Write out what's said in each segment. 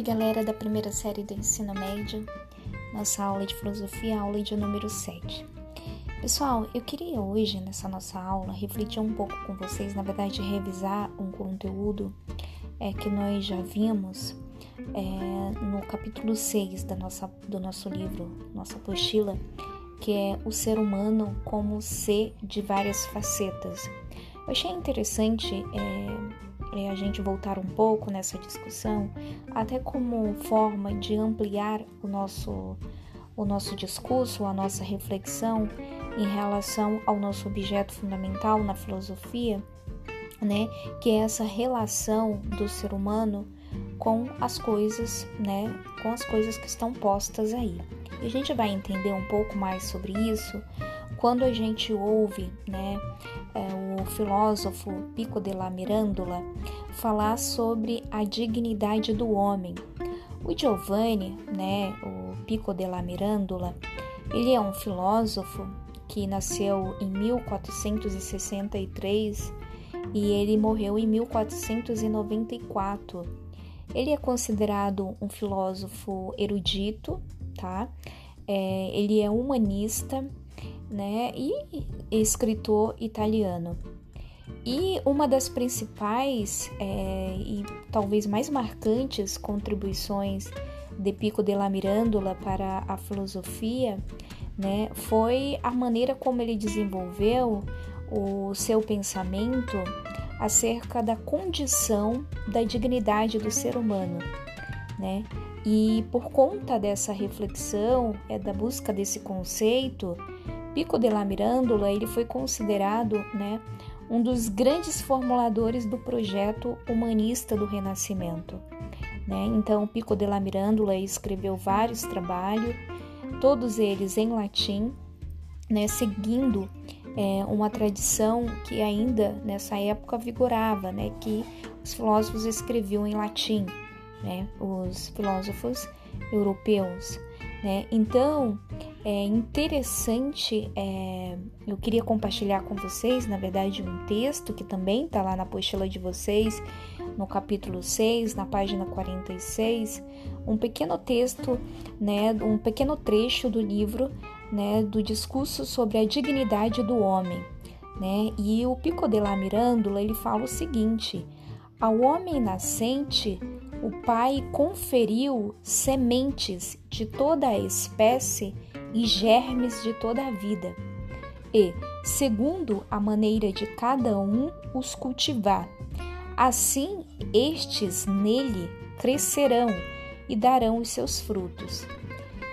Oi, galera da primeira série do ensino médio, nossa aula de filosofia, aula de número 7. Pessoal, eu queria hoje, nessa nossa aula, refletir um pouco com vocês, na verdade, revisar um conteúdo é, que nós já vimos é, no capítulo 6 da nossa, do nosso livro, nossa apostila, que é o ser humano como ser de várias facetas. Eu achei interessante. É, é, a gente voltar um pouco nessa discussão, até como forma de ampliar o nosso, o nosso discurso, a nossa reflexão em relação ao nosso objeto fundamental na filosofia, né, que é essa relação do ser humano com as coisas, né, com as coisas que estão postas aí. E a gente vai entender um pouco mais sobre isso quando a gente ouve, né, é, o filósofo Pico della Mirandola falar sobre a dignidade do homem. O Giovanni, né, o Pico della Mirandola, ele é um filósofo que nasceu em 1463 e ele morreu em 1494. Ele é considerado um filósofo erudito, tá? É, ele é humanista né, e escritor italiano. E uma das principais é, e talvez mais marcantes contribuições de Pico della Mirandola para a filosofia né, foi a maneira como ele desenvolveu o seu pensamento acerca da condição da dignidade do ser humano. Né? E por conta dessa reflexão, é da busca desse conceito, Pico della Mirandola ele foi considerado né, um dos grandes formuladores do projeto humanista do Renascimento. Né? Então, Pico della Mirandola escreveu vários trabalhos, todos eles em latim, né, seguindo é, uma tradição que ainda nessa época vigorava, né, que os filósofos escreviam em latim, né, os filósofos europeus. Né? Então, é interessante, é, eu queria compartilhar com vocês, na verdade, um texto que também está lá na apostila de vocês, no capítulo 6, na página 46, um pequeno texto, né, um pequeno trecho do livro, né, do discurso sobre a dignidade do homem, né? E o Pico della Mirandola, ele fala o seguinte: ao homem nascente o Pai conferiu sementes de toda a espécie e germes de toda a vida, e, segundo a maneira de cada um, os cultivar. Assim, estes nele crescerão e darão os seus frutos.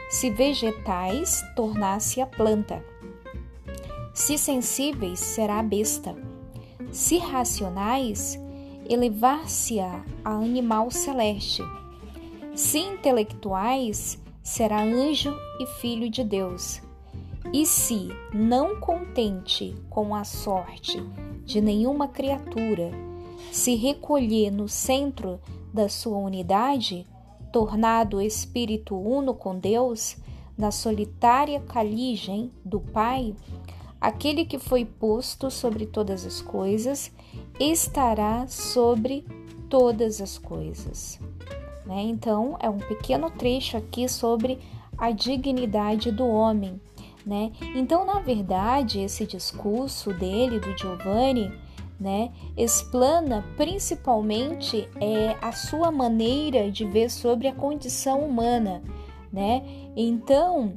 Se vegetais, tornar-se a planta. Se sensíveis, será a besta. Se racionais, elevar-se-á a animal celeste. Se intelectuais, será anjo e filho de Deus. E se, não contente com a sorte de nenhuma criatura, se recolher no centro da sua unidade, tornado espírito uno com Deus, na solitária caligem do Pai, aquele que foi posto sobre todas as coisas estará sobre todas as coisas. Né? Então, é um pequeno trecho aqui sobre a dignidade do homem. Né? Então, na verdade, esse discurso dele, do Giovanni, né, explana principalmente é, a sua maneira de ver sobre a condição humana. Né? Então,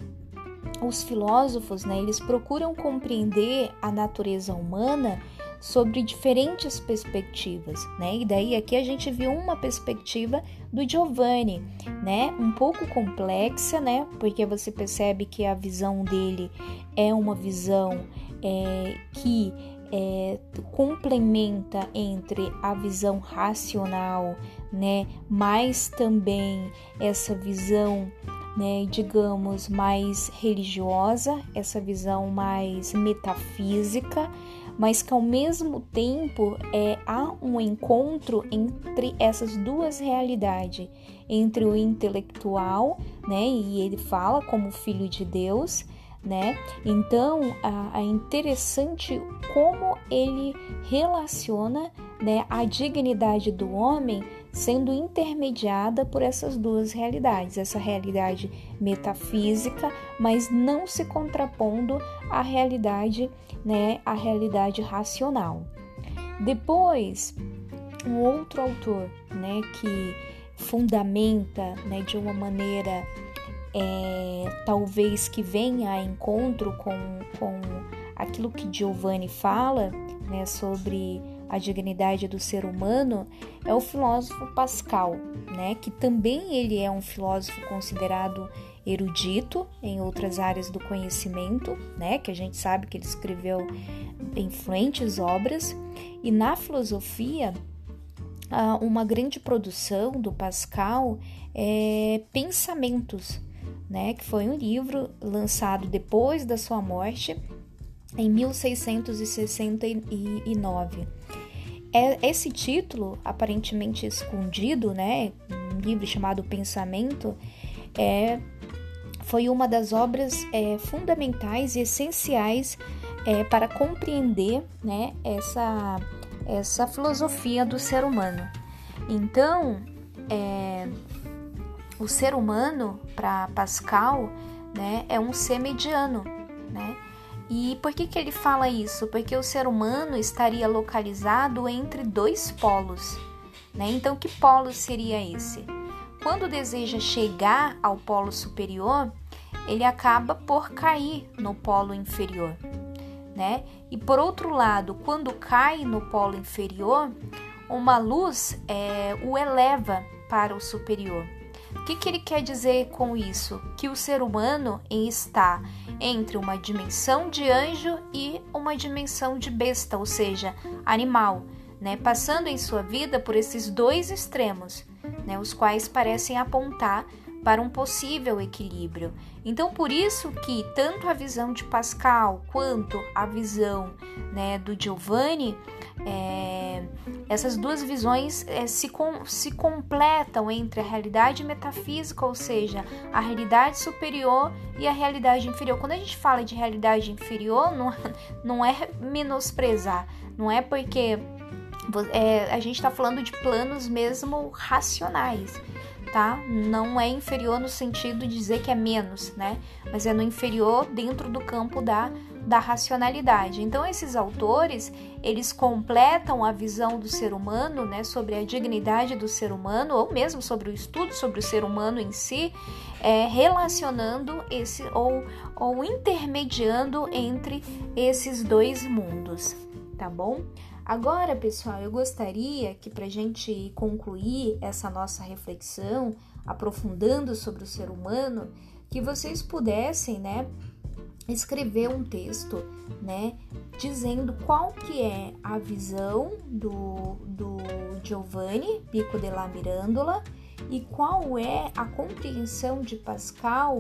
os filósofos, né, eles procuram compreender a natureza humana sobre diferentes perspectivas, né? E daí aqui a gente viu uma perspectiva do Giovanni, né? Um pouco complexa, né? Porque você percebe que a visão dele é uma visão é, que é, complementa entre a visão racional, né? Mas também essa visão né, digamos, mais religiosa, essa visão mais metafísica, mas que ao mesmo tempo é, há um encontro entre essas duas realidades, entre o intelectual, né, e ele fala como filho de Deus, né? Então, é interessante como ele relaciona né, a dignidade do homem sendo intermediada por essas duas realidades, essa realidade metafísica, mas não se contrapondo à realidade, né, à realidade racional. Depois, um outro autor, né, que fundamenta, né, de uma maneira é, talvez que venha a encontro com, com aquilo que Giovanni fala, né, sobre a dignidade do ser humano é o filósofo Pascal, né, que também ele é um filósofo considerado erudito em outras áreas do conhecimento, né, que a gente sabe que ele escreveu influentes obras, e na filosofia uma grande produção do Pascal é Pensamentos, né, que foi um livro lançado depois da sua morte em 1669. É, esse título, aparentemente escondido, né, um livro chamado Pensamento, é, foi uma das obras é, fundamentais e essenciais é, para compreender né, essa, essa filosofia do ser humano. Então, é, o ser humano, para Pascal, né, é um ser mediano, né? E por que, que ele fala isso? Porque o ser humano estaria localizado entre dois polos. Né? Então, que polo seria esse? Quando deseja chegar ao polo superior, ele acaba por cair no polo inferior. Né? E por outro lado, quando cai no polo inferior, uma luz é, o eleva para o superior. O que, que ele quer dizer com isso? Que o ser humano está entre uma dimensão de anjo e uma dimensão de besta, ou seja, animal, né? passando em sua vida por esses dois extremos, né? os quais parecem apontar para um possível equilíbrio. Então, por isso que tanto a visão de Pascal quanto a visão né, do Giovanni é, essas duas visões é, se, com, se completam entre a realidade metafísica, ou seja, a realidade superior e a realidade inferior. Quando a gente fala de realidade inferior, não, não é menosprezar, não é porque é, a gente está falando de planos mesmo racionais. Tá? Não é inferior no sentido de dizer que é menos, né? Mas é no inferior dentro do campo da da racionalidade. Então esses autores, eles completam a visão do ser humano, né, sobre a dignidade do ser humano ou mesmo sobre o estudo sobre o ser humano em si, é, relacionando esse ou, ou intermediando entre esses dois mundos, tá bom? Agora, pessoal, eu gostaria que para a gente concluir essa nossa reflexão, aprofundando sobre o ser humano, que vocês pudessem, né, escrever um texto, né, dizendo qual que é a visão do, do Giovanni Pico della Mirandola e qual é a compreensão de Pascal,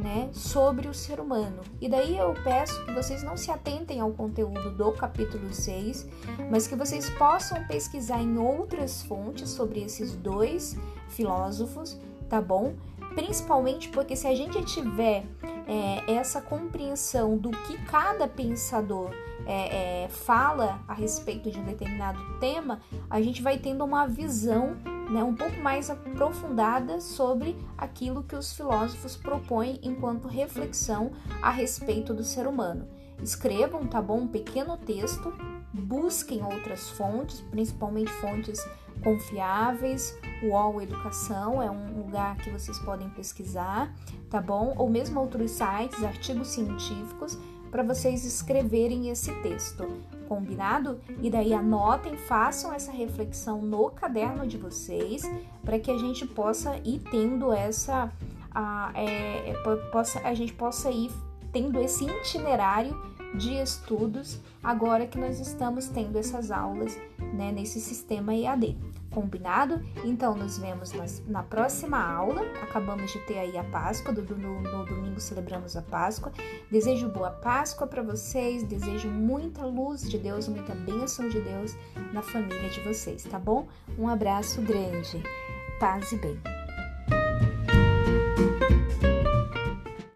né, sobre o ser humano. E daí eu peço que vocês não se atentem ao conteúdo do capítulo 6, mas que vocês possam pesquisar em outras fontes sobre esses dois filósofos, tá bom? Principalmente porque se a gente tiver é, essa compreensão do que cada pensador é, é, fala a respeito de um determinado tema, a gente vai tendo uma visão né, um pouco mais aprofundada sobre aquilo que os filósofos propõem enquanto reflexão a respeito do ser humano. Escrevam, tá bom? Um pequeno texto, busquem outras fontes, principalmente fontes confiáveis. UOL Educação é um lugar que vocês podem pesquisar, tá bom? Ou mesmo outros sites, artigos científicos, para vocês escreverem esse texto. Combinado? E daí anotem, façam essa reflexão no caderno de vocês, para que a gente possa ir tendo essa. A, é, é possa, a gente possa ir tendo esse itinerário de estudos agora que nós estamos tendo essas aulas né, nesse sistema EAD. Combinado? Então, nos vemos nas, na próxima aula. Acabamos de ter aí a Páscoa, do, no, no domingo celebramos a Páscoa. Desejo boa Páscoa para vocês, desejo muita luz de Deus, muita bênção de Deus na família de vocês, tá bom? Um abraço grande, paz e bem.